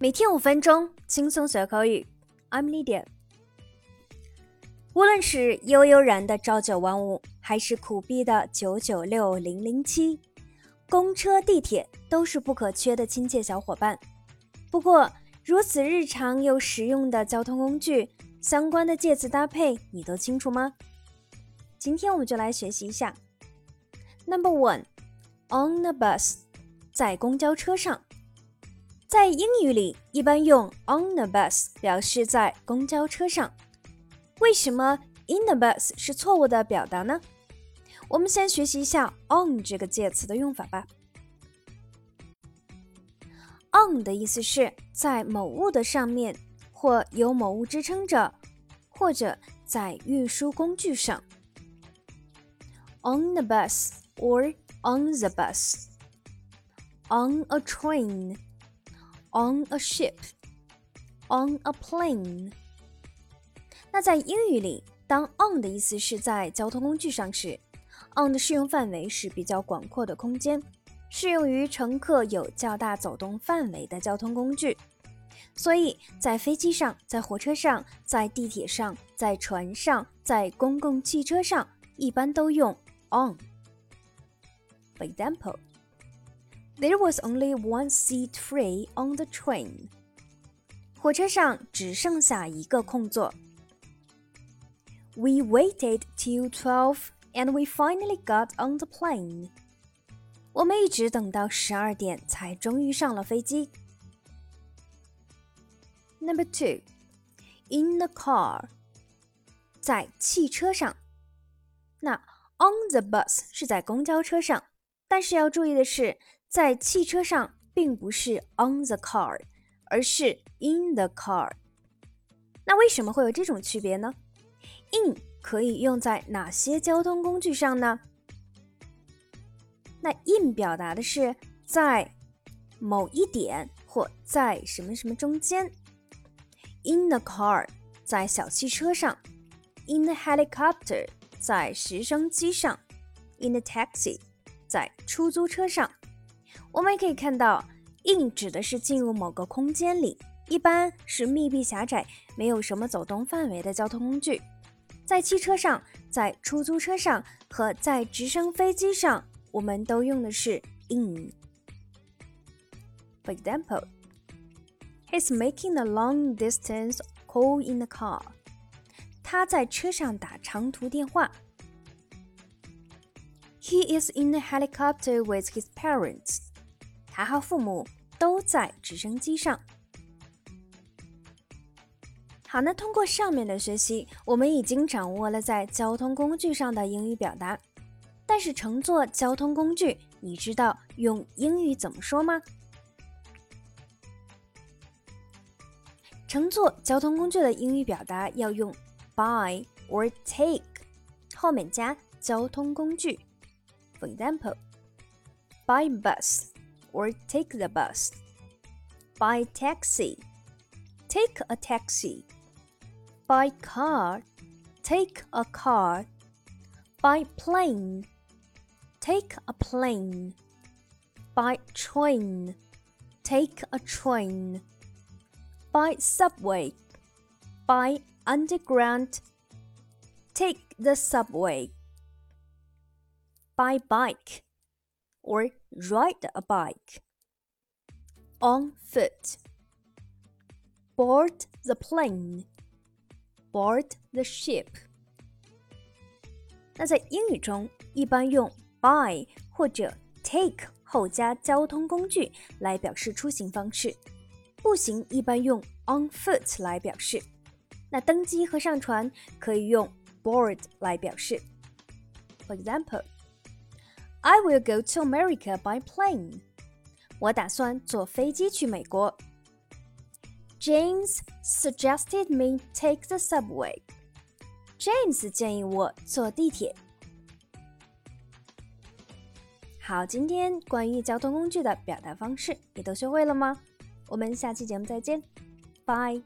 每天五分钟，轻松学口语。I'm Lydia。无论是悠悠然的朝九晚五，还是苦逼的九九六零零七，公车、地铁都是不可缺的亲切小伙伴。不过，如此日常又实用的交通工具，相关的介词搭配你都清楚吗？今天我们就来学习一下。Number one，on the bus，在公交车上。在英语里，一般用 on the bus 表示在公交车上。为什么 in the bus 是错误的表达呢？我们先学习一下 on 这个介词的用法吧。on 的意思是在某物的上面，或有某物支撑着，或者在运输工具上。On the bus or on the bus. On a train on a ship, on a plane。那在英语里，当 on 的意思是在交通工具上时，on 的适用范围是比较广阔的空间，适用于乘客有较大走动范围的交通工具。所以在飞机上、在火车上、在地铁上、在船上、在公共汽车上，一般都用 on。For example. There was only one seat free on the train. 火车上只剩下一个空座。We waited till twelve, and we finally got on the plane. 我们一直等到十二点才终于上了飞机。Number two, in the car，在汽车上。那 on the bus 是在公交车上，但是要注意的是。 在汽车上并不是 on the car，而是 in the car。那为什么会有这种区别呢？in 可以用在哪些交通工具上呢？那 in 表达的是在某一点或在什么什么中间。In the car 在小汽车上，in the helicopter 在直升机上，in the taxi 在出租车上。我们也可以看到，in 指的是进入某个空间里，一般是密闭狭窄、没有什么走动范围的交通工具。在汽车上、在出租车上和在直升飞机上，我们都用的是 in。For example, he's making a long distance call in the car. 他在车上打长途电话。He is in the helicopter with his parents. 他和父母都在直升机上。好，那通过上面的学习，我们已经掌握了在交通工具上的英语表达。但是乘坐交通工具，你知道用英语怎么说吗？乘坐交通工具的英语表达要用 by or take，后面加交通工具。For example, buy bus. or take the bus. By taxi, take a taxi. By car, take a car. By plane, take a plane. By train, take a train. By subway, by underground, take the subway By bike, or ride a bike. On foot. Board the plane. Board the ship. 那在英语中，一般用 by 或者 take 后加交通工具来表示出行方式。步行一般用 on foot 来表示。那登机和上船可以用 board 来表示。For example. I will go to America by plane. 我打算坐飞机去美国。James suggested me take the subway. James 建议我坐地铁。好，今天关于交通工具的表达方式，你都学会了吗？我们下期节目再见，拜。